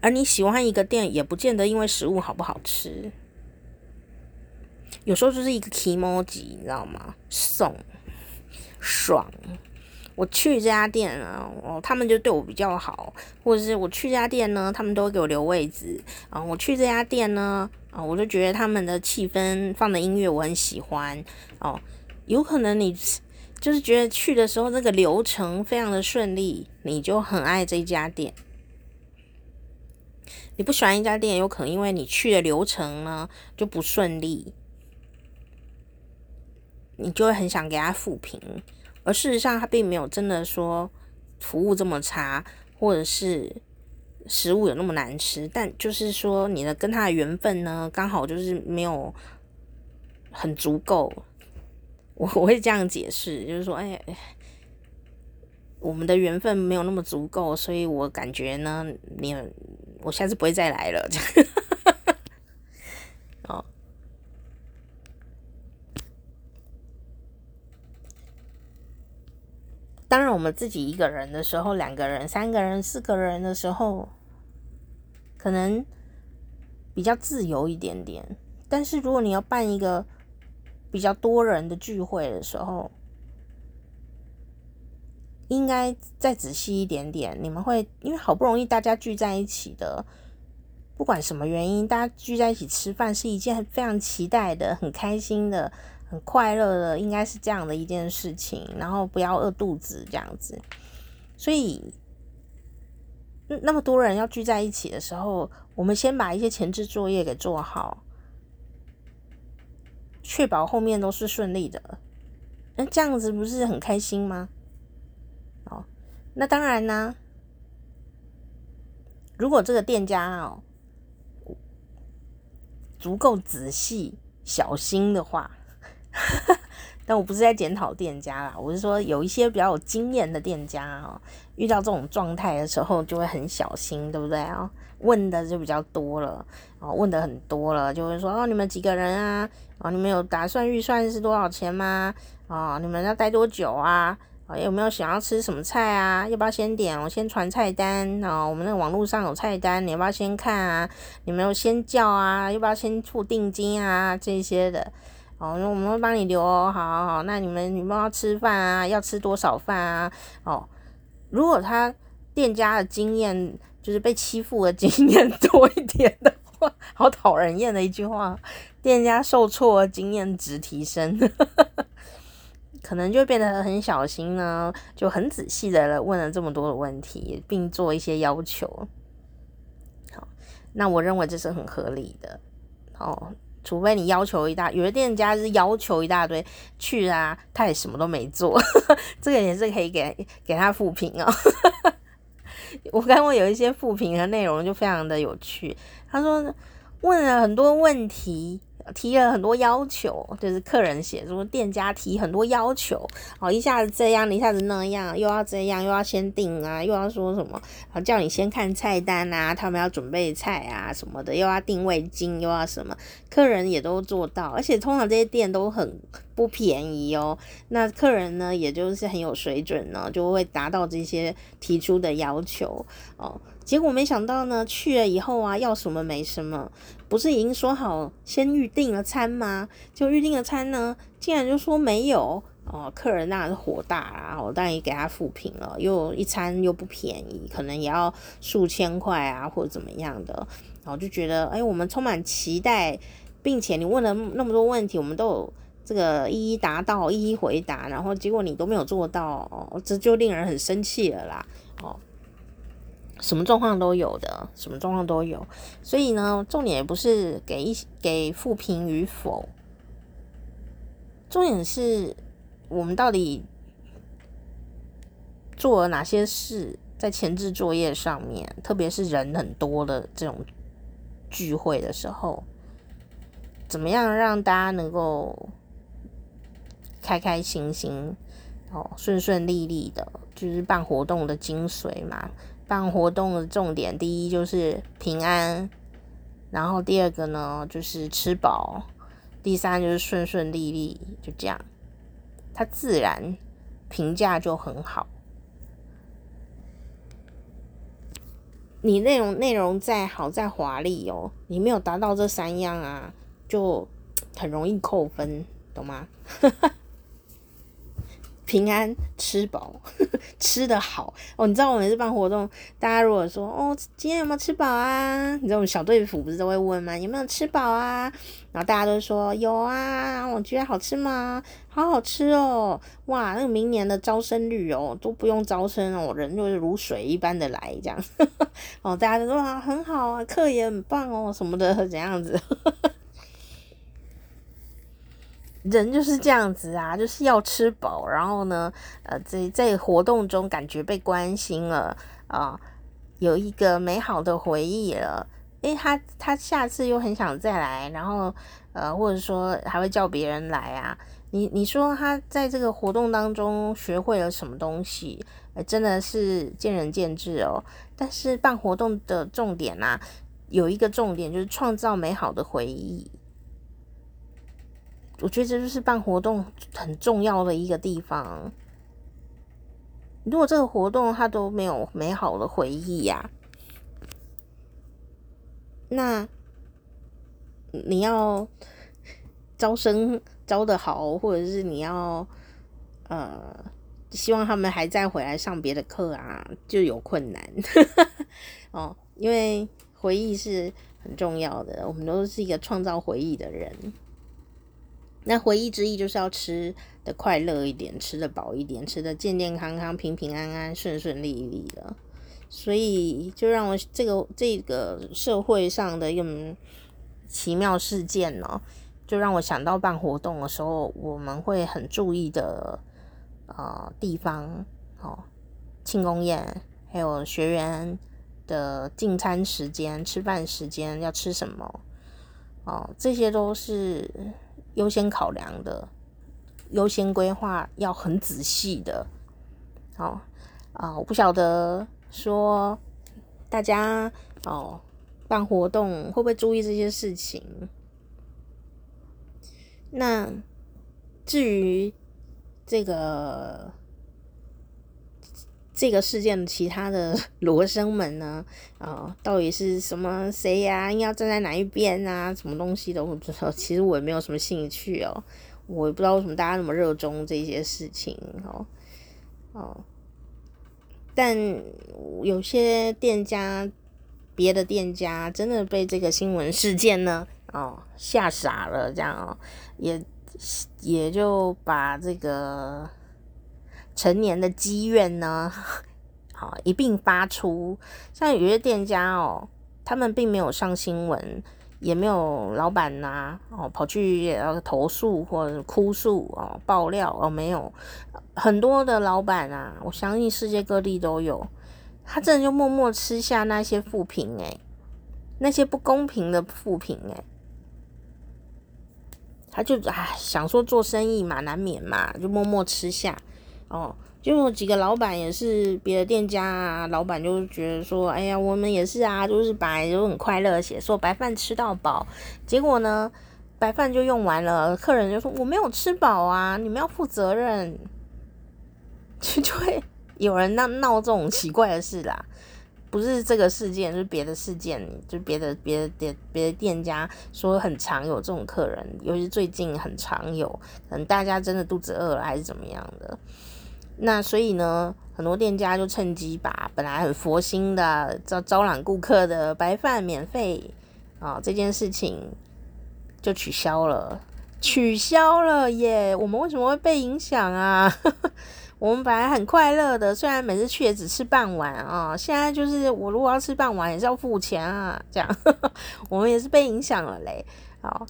而你喜欢一个店，也不见得因为食物好不好吃，有时候就是一个 e m o 你知道吗？送爽。我去这家店啊，哦，他们就对我比较好，或者是我去这家店呢，他们都会给我留位置啊。我去这家店呢，啊，我就觉得他们的气氛放的音乐我很喜欢哦。有可能你就是觉得去的时候这个流程非常的顺利，你就很爱这家店。你不喜欢一家店，有可能因为你去的流程呢就不顺利，你就会很想给他负评。而事实上，他并没有真的说服务这么差，或者是食物有那么难吃。但就是说，你的跟他的缘分呢，刚好就是没有很足够。我我会这样解释，就是说，哎，我们的缘分没有那么足够，所以我感觉呢，你我下次不会再来了。这样。哦。当然，我们自己一个人的时候，两个人、三个人、四个人的时候，可能比较自由一点点。但是如果你要办一个比较多人的聚会的时候，应该再仔细一点点。你们会因为好不容易大家聚在一起的，不管什么原因，大家聚在一起吃饭是一件非常期待的、很开心的。很快乐的，应该是这样的一件事情，然后不要饿肚子这样子。所以，那么多人要聚在一起的时候，我们先把一些前置作业给做好，确保后面都是顺利的。那这样子不是很开心吗？那当然呢。如果这个店家哦足够仔细小心的话。但我不是在检讨店家啦，我是说有一些比较有经验的店家哦，遇到这种状态的时候就会很小心，对不对啊？问的就比较多了哦，问的很多了，就会说哦，你们几个人啊？哦，你们有打算预算是多少钱吗？哦，你们要待多久啊？哦，有没有想要吃什么菜啊？要不要先点？我先传菜单哦。我们那个网络上有菜单，你要不要先看啊？你们有先叫啊？要不要先付定金啊？这些的。哦，那我们会帮你留哦。好好好，那你们你们要吃饭啊？要吃多少饭啊？哦，如果他店家的经验就是被欺负的经验 多一点的话，好讨人厌的一句话，店家受挫经验值提升，可能就变得很小心呢，就很仔细的问了这么多的问题，并做一些要求。好，那我认为这是很合理的。哦。除非你要求一大，有的店家是要求一大堆去啊，他也什么都没做，这个也是可以给给他负评哦。我看过有一些负评的内容就非常的有趣，他说问了很多问题。提了很多要求，就是客人写说店家提很多要求，哦，一下子这样，一下子那样，又要这样，又要先订啊，又要说什么，啊，叫你先看菜单啊，他们要准备菜啊什么的，又要定位金，又要什么，客人也都做到，而且通常这些店都很不便宜哦，那客人呢，也就是很有水准呢，就会达到这些提出的要求哦。结果没想到呢，去了以后啊，要什么没什么，不是已经说好先预定了餐吗？就预定了餐呢，竟然就说没有。哦，客人那是火大啦，我当然也给他负评了，又一餐又不便宜，可能也要数千块啊，或者怎么样的，然后就觉得，哎，我们充满期待，并且你问了那么多问题，我们都有这个一一答到，一一回答，然后结果你都没有做到，哦，这就令人很生气了啦，什么状况都有的，什么状况都有，所以呢，重点也不是给一给复评与否，重点是我们到底做了哪些事，在前置作业上面，特别是人很多的这种聚会的时候，怎么样让大家能够开开心心，哦，顺顺利利的，就是办活动的精髓嘛。办活动的重点，第一就是平安，然后第二个呢就是吃饱，第三就是顺顺利利，就这样，它自然评价就很好。你内容内容再好再华丽哦，你没有达到这三样啊，就很容易扣分，懂吗？平安吃饱，吃得好哦。你知道我每次办活动，大家如果说哦，今天有没有吃饱啊？你知道我们小队服不是都会问吗？有没有吃饱啊？然后大家都说有啊。我觉得好吃吗？好好吃哦。哇，那个明年的招生率哦，都不用招生哦，人就是如水一般的来这样。哦，大家都说啊，很好啊，课也很棒哦，什么的怎样子。人就是这样子啊，就是要吃饱，然后呢，呃，在在活动中感觉被关心了啊，有一个美好的回忆了，诶，他他下次又很想再来，然后呃，或者说还会叫别人来啊。你你说他在这个活动当中学会了什么东西？呃，真的是见仁见智哦。但是办活动的重点啊，有一个重点就是创造美好的回忆。我觉得这就是办活动很重要的一个地方。如果这个活动它都没有美好的回忆呀、那你要招生招得好，或者是你要呃希望他们还再回来上别的课啊，就有困难 哦，因为回忆是很重要的，我们都是一个创造回忆的人。那回忆之意就是要吃的快乐一点，吃的饱一点，吃的健健康康、平平安安、顺顺利利的。所以就让我这个这个社会上的一个奇妙事件呢，就让我想到办活动的时候，我们会很注意的呃地方哦，庆功宴，还有学员的进餐时间、吃饭时间要吃什么哦，这些都是。优先考量的，优先规划要很仔细的。好啊，我不晓得说大家哦办活动会不会注意这些事情。那至于这个这个事件的其他的 罗生门呢？啊、到底是什么谁呀、要站在哪一边啊？什么东西都不知道。其实我也没有什么兴趣哦，我也不知道为什么大家那么热衷这些事情哦哦。但有些店家，别的店家真的被这个新闻事件呢哦吓傻了，这样哦，也也就把这个。成年的积怨呢，好一并发出。像有些店家哦，他们并没有上新闻，也没有老板呐、哦跑去投诉或者哭诉哦爆料哦没有，很多的老板啊，我相信世界各地都有，他真的就默默吃下那些负评诶，那些不公平的负评诶，他就唉想说做生意嘛，难免嘛，就默默吃下。哦，就有几个老板也是别的店家啊，老板就觉得说，哎呀，我们也是啊，就是本来就很快乐，写说白饭吃到饱，结果呢，白饭就用完了，客人就说我没有吃饱啊，你们要负责任，就就会有人闹闹这种奇怪的事啦，不是这个事件，就是别的事件，就别的别的别别的店家说很常有这种客人，尤其最近很常有，可能大家真的肚子饿了还是怎么样的。那所以呢，很多店家就趁机把本来很佛心的招招揽顾客的白饭免费啊、这件事情就取消了，取消了耶！我们为什么会被影响啊？我们本来很快乐的，虽然每次去也只吃半碗啊、现在就是我如果要吃半碗也是要付钱啊，这样 我们也是被影响了嘞。好。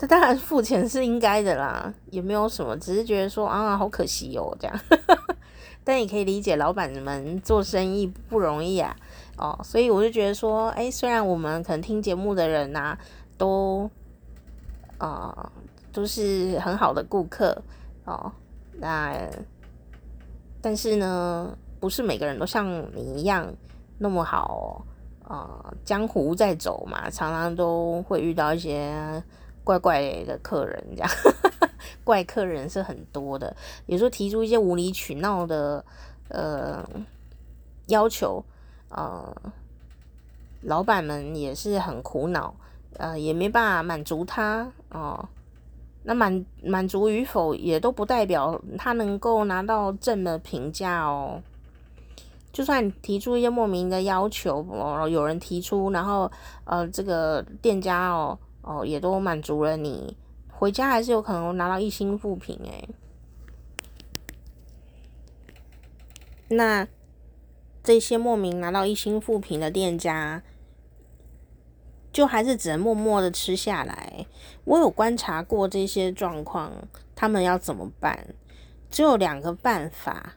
这当然付钱是应该的啦，也没有什么，只是觉得说啊，好可惜哦，这样。但也可以理解老板们做生意不容易啊，哦，所以我就觉得说，哎，虽然我们可能听节目的人呐、都啊、都是很好的顾客哦，那但是呢，不是每个人都像你一样那么好啊、江湖在走嘛，常常都会遇到一些。怪怪的客人，这样 怪客人是很多的。有时候提出一些无理取闹的呃要求，呃，老板们也是很苦恼，呃，也没办法满足他哦、那满满足与否，也都不代表他能够拿到正的评价哦。就算提出一些莫名的要求，哦，有人提出，然后呃，这个店家哦。哦，也都满足了你，回家还是有可能拿到一星负评诶。那这些莫名拿到一星负评的店家，就还是只能默默的吃下来。我有观察过这些状况，他们要怎么办？只有两个办法，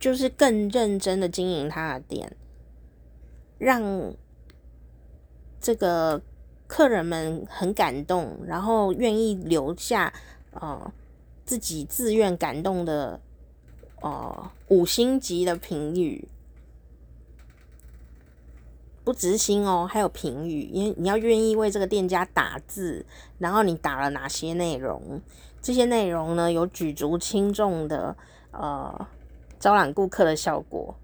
就是更认真的经营他的店，让这个。客人们很感动，然后愿意留下，呃，自己自愿感动的，呃，五星级的评语，不只是星哦，还有评语，因为你要愿意为这个店家打字，然后你打了哪些内容，这些内容呢，有举足轻重的，呃，招揽顾客的效果，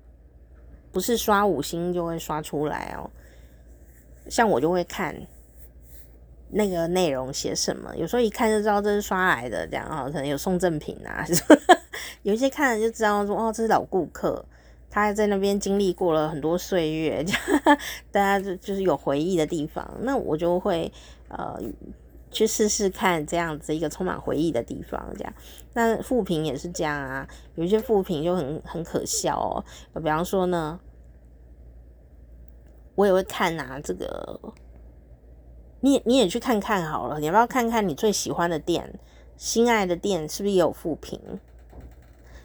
不是刷五星就会刷出来哦。像我就会看那个内容写什么，有时候一看就知道这是刷来的，这样哦，可能有送赠品啊，有一些看了就知道说哦，这是老顾客，他在那边经历过了很多岁月，大家就就是有回忆的地方，那我就会呃。去试试看这样子一个充满回忆的地方，这样。那负评也是这样啊，有一些负评就很很可笑哦。比方说呢，我也会看啊，这个，你你也去看看好了，你要不要看看你最喜欢的店、心爱的店是不是也有负评？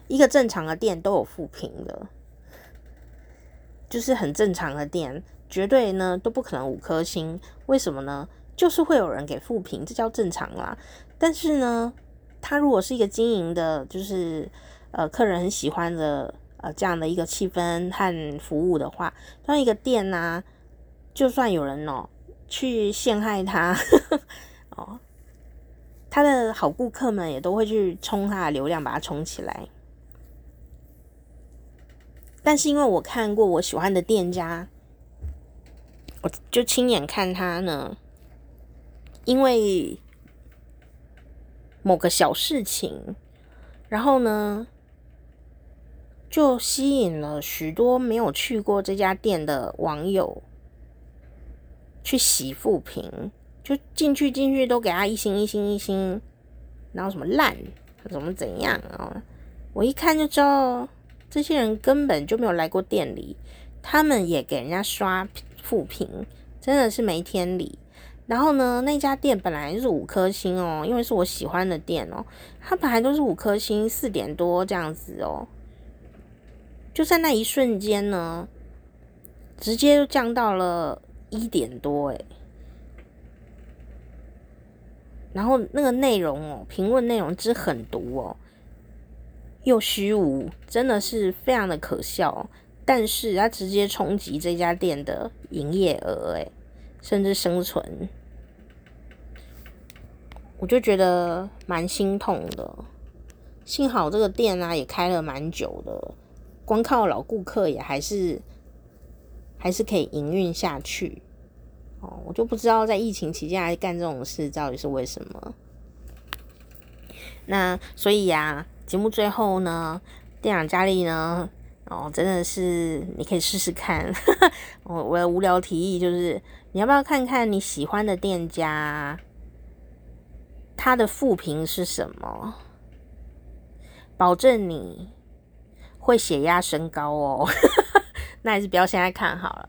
一个正常的店都有负评的，就是很正常的店，绝对呢都不可能五颗星。为什么呢？就是会有人给负评，这叫正常啦。但是呢，他如果是一个经营的，就是呃客人很喜欢的呃这样的一个气氛和服务的话，当一个店呐、啊，就算有人哦去陷害他 哦，他的好顾客们也都会去冲他的流量，把他冲起来。但是因为我看过我喜欢的店家，我就亲眼看他呢。因为某个小事情，然后呢，就吸引了许多没有去过这家店的网友去洗负评，就进去进去都给他一星一星一星，然后什么烂，怎么怎样啊？我一看就知道，这些人根本就没有来过店里，他们也给人家刷负评，真的是没天理。然后呢，那家店本来是五颗星哦，因为是我喜欢的店哦，它本来都是五颗星，四点多这样子哦，就在那一瞬间呢，直接就降到了一点多诶。然后那个内容哦，评论内容之狠毒哦，又虚无，真的是非常的可笑，但是它直接冲击这家店的营业额诶。甚至生存，我就觉得蛮心痛的。幸好这个店啊也开了蛮久的，光靠老顾客也还是还是可以营运下去。哦，我就不知道在疫情期间还干这种事到底是为什么。那所以呀，节目最后呢，店长佳丽呢。哦，真的是你可以试试看。我我的无聊提议就是，你要不要看看你喜欢的店家，他的负评是什么？保证你会血压升高哦。那还是不要现在看好了，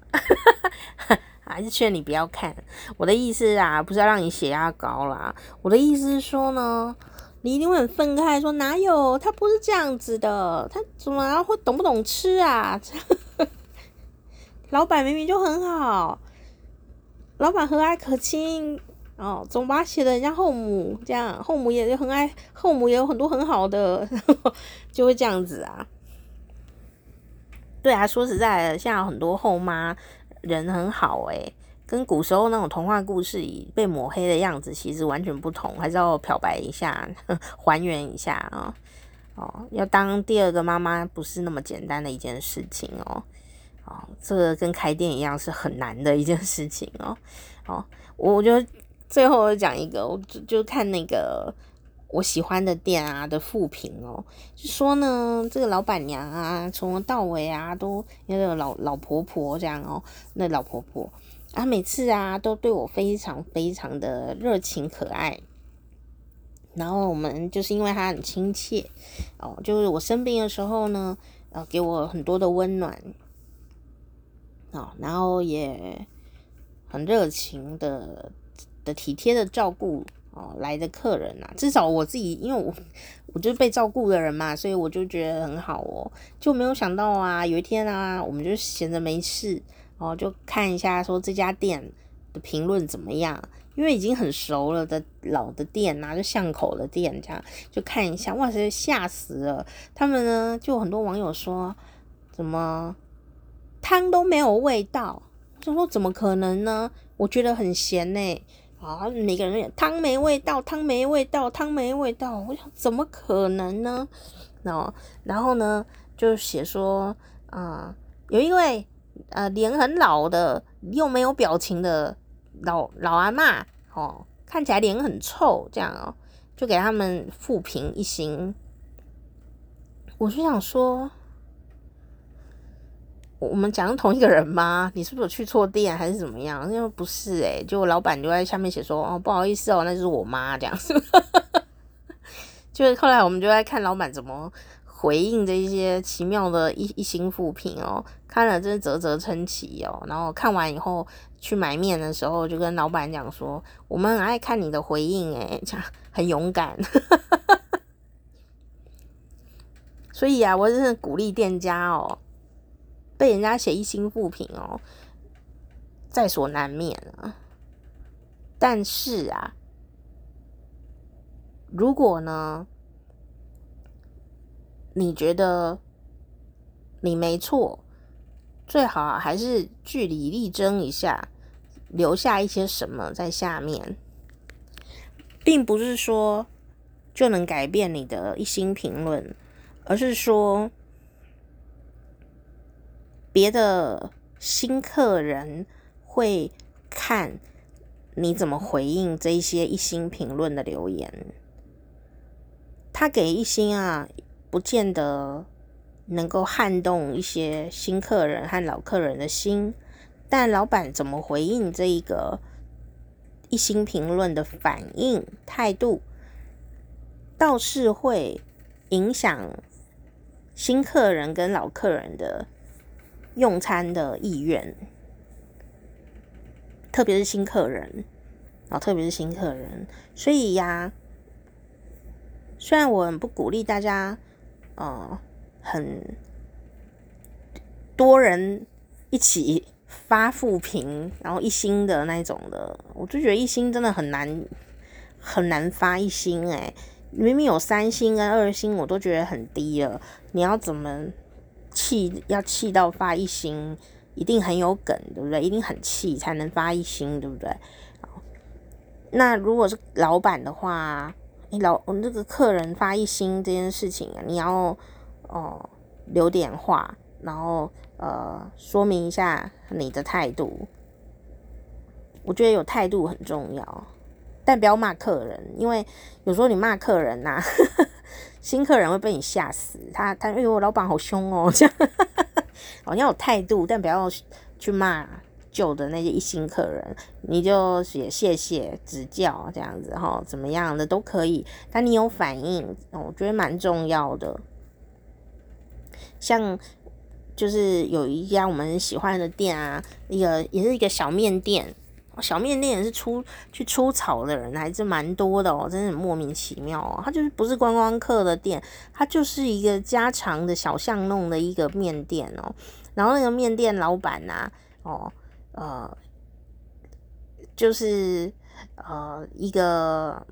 还是劝你不要看。我的意思啊，不是要让你血压高啦。我的意思是说呢。你一定会很愤慨，说哪有？他不是这样子的，他怎么会懂不懂吃啊？老板明明就很好，老板和蔼可亲哦，总把写的人家后母这样，后母也很爱，后母也有很多很好的，就会这样子啊。对啊，说实在的，现在很多后妈人很好诶、跟古时候那种童话故事里被抹黑的样子其实完全不同，还是要漂白一下，还原一下啊！哦，要当第二个妈妈不是那么简单的一件事情哦。哦，这个跟开店一样是很难的一件事情哦。哦，我就最后讲一个，我就就看那个我喜欢的店啊的副评哦，就说呢，这个老板娘啊，从头到尾啊都那个老老婆婆这样哦，那老婆婆。啊，每次啊都对我非常非常的热情可爱，然后我们就是因为他很亲切哦，就是我生病的时候呢，呃，给我很多的温暖，哦，然后也很热情的的体贴的照顾哦来的客人啊，至少我自己因为我我就是被照顾的人嘛，所以我就觉得很好哦，就没有想到啊，有一天啊，我们就闲着没事。然哦，就看一下说这家店的评论怎么样，因为已经很熟了的老的店呐、啊，就巷口的店这样，就看一下，哇塞，吓死了！他们呢，就很多网友说，怎么汤都没有味道？就说怎么可能呢？我觉得很咸呢、啊，每个人汤没味道，汤没味道，汤没味道。我想怎么可能呢？哦，然后呢，就写说，啊、有一位呃脸很老的又没有表情的老老阿嬷，哦，看起来脸很臭，这样哦，就给他们负评一星。我就想说，我们讲同一个人吗？你是不是有去错店还是怎么样？因为不是哎、欸，就老板就在下面写说，哦，不好意思哦，那就是我妈这样子。就是后来我们就在看老板怎么回应这一些奇妙的一一星负评哦，看了真是啧啧称奇哦。然后看完以后去买面的时候，就跟老板讲说，我们很爱看你的回应诶，这样很勇敢。所以啊，我真的鼓励店家哦，被人家写一星负评哦，在所难免啊。但是啊，如果呢，你觉得你没错，最好还是据理力争一下，留下一些什么在下面，并不是说就能改变你的一星评论。而是说，别的新客人会看你怎么回应这一些一星评论的留言。他给一星啊，不见得能够撼动一些新客人和老客人的心，但老板怎么回应这一个一星评论的反应态度，倒是会影响。新客人跟老客人的用餐的意愿，特别是新客人，哦，特别是新客人，所以呀，虽然我很不鼓励大家，呃，很多人一起发负评，然后一星的那种的，我就觉得一星真的很难很难发一星哎。明明有三星跟二星，我都觉得很低了。你要怎么气？要气到发一星，一定很有梗，对不对？一定很气才能发一星，对不对？那如果是老板的话，你老我们这个客人发一星这件事情啊，你要哦、留点话，然后呃说明一下你的态度。我觉得有态度很重要。但不要骂客人，因为有时候你骂客人呐、新客人会被你吓死。他他哎呦，我老板好凶哦，这样哦，你要有态度，但不要去骂旧的那些一星客人，你就写谢谢指教这样子哈，怎么样的都可以。但你有反应，我觉得蛮重要的。像就是有一家我们喜欢的店啊，一个也是一个小面店。小面店也是出去出草的人还是蛮多的哦，真的莫名其妙哦。他就是不是观光客的店，他就是一个家常的小巷弄的一个面店哦。然后那个面店老板呐、哦，呃，就是呃一个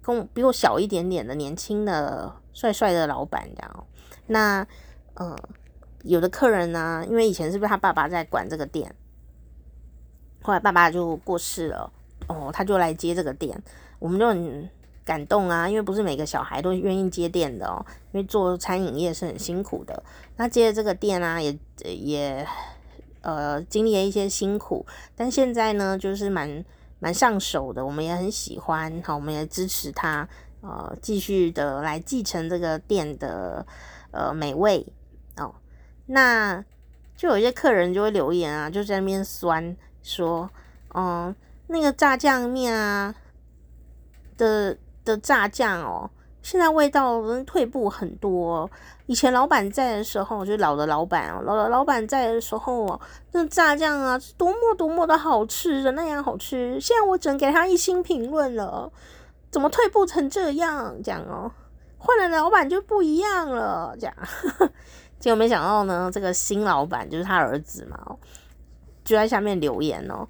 跟我比我小一点点的年轻的帅帅的老板这样。那呃有的客人呢，因为以前是不是他爸爸在管这个店？后来爸爸就过世了，哦，他就来接这个店，我们就很感动啊，因为不是每个小孩都愿意接店的哦，因为做餐饮业是很辛苦的。那接了这个店啊，也也呃经历了一些辛苦，但现在呢，就是蛮蛮上手的，我们也很喜欢，好，我们也支持他，呃，继续的来继承这个店的呃美味哦。那就有一些客人就会留言啊，就在那边酸。说，嗯，那个炸酱面啊的的炸酱哦，现在味道退步很多。以前老板在的时候，就是老的老板哦，老的老板在的时候哦，那炸酱啊，多么多么的好吃的那样好吃。现在我只能给他一星评论了，怎么退步成这样？这样哦，换了老板就不一样了。这样，结果没想到呢，这个新老板就是他儿子嘛。就在下面留言哦，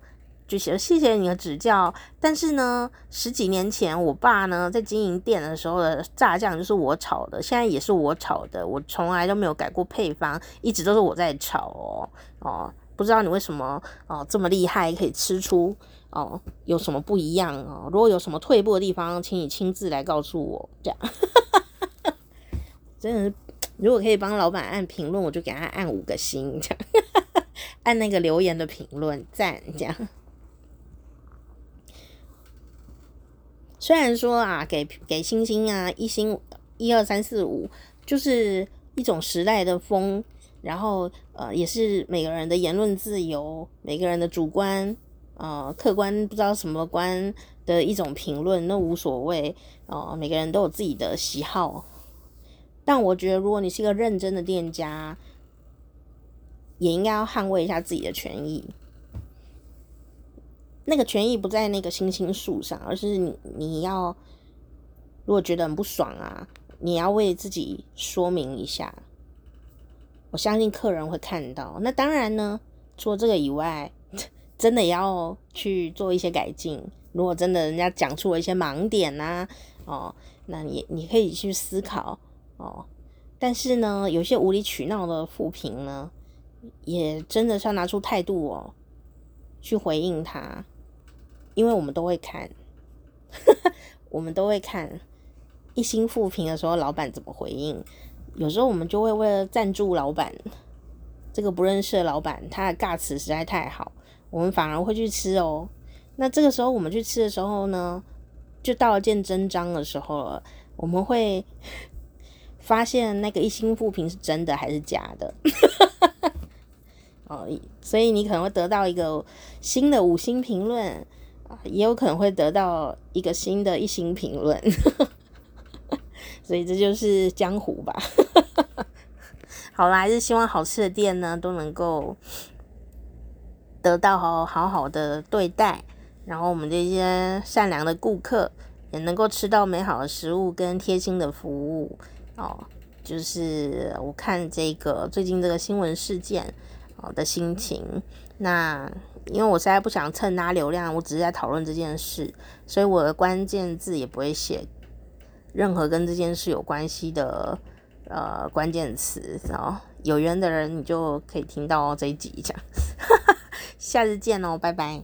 就写谢谢你的指教。但是呢，十几年前我爸呢在经营店的时候的炸酱就是我炒的，现在也是我炒的，我从来都没有改过配方，一直都是我在炒哦哦。不知道你为什么哦这么厉害，可以吃出哦有什么不一样哦？如果有什么退步的地方，请你亲自来告诉我。这样，真的是如果可以帮老板按评论，我就给他按五个星，这样按那个留言的评论赞这样。虽然说啊，给给星星啊，一星一二三四五，就是一种时代的风，然后呃，也是每个人的言论自由，每个人的主观呃客观不知道什么观的一种评论，那无所谓哦、呃，每个人都有自己的喜好。但我觉得，如果你是一个认真的店家，也应该要捍卫一下自己的权益。那个权益不在那个星星数上，而是你你要，如果觉得很不爽啊，你要为自己说明一下。我相信客人会看到。那当然呢，除了这个以外，真的也要去做一些改进。如果真的人家讲出了一些盲点呐、啊，哦，那你你可以去思考。哦，但是呢，有些无理取闹的负评呢，也真的是要拿出态度哦，去回应他，因为我们都会看，我们都会看一星负评的时候，老板怎么回应。有时候我们就会为了赞助老板，这个不认识的老板，他的尬词实在太好，我们反而会去吃哦。那这个时候我们去吃的时候呢，就到了见真章的时候了，我们会。发现那个一星负评是真的还是假的？哦，所以你可能会得到一个新的五星评论，也有可能会得到一个新的一星评论。所以这就是江湖吧。好啦，还是希望好吃的店呢都能够得到好好好的对待，然后我们这些善良的顾客也能够吃到美好的食物跟贴心的服务。哦，就是我看这个最近这个新闻事件好的心情。那因为我实在不想蹭他流量，我只是在讨论这件事，所以我的关键字也不会写任何跟这件事有关系的呃关键词。然后有缘的人你就可以听到这一集这样，下次见哦，拜拜。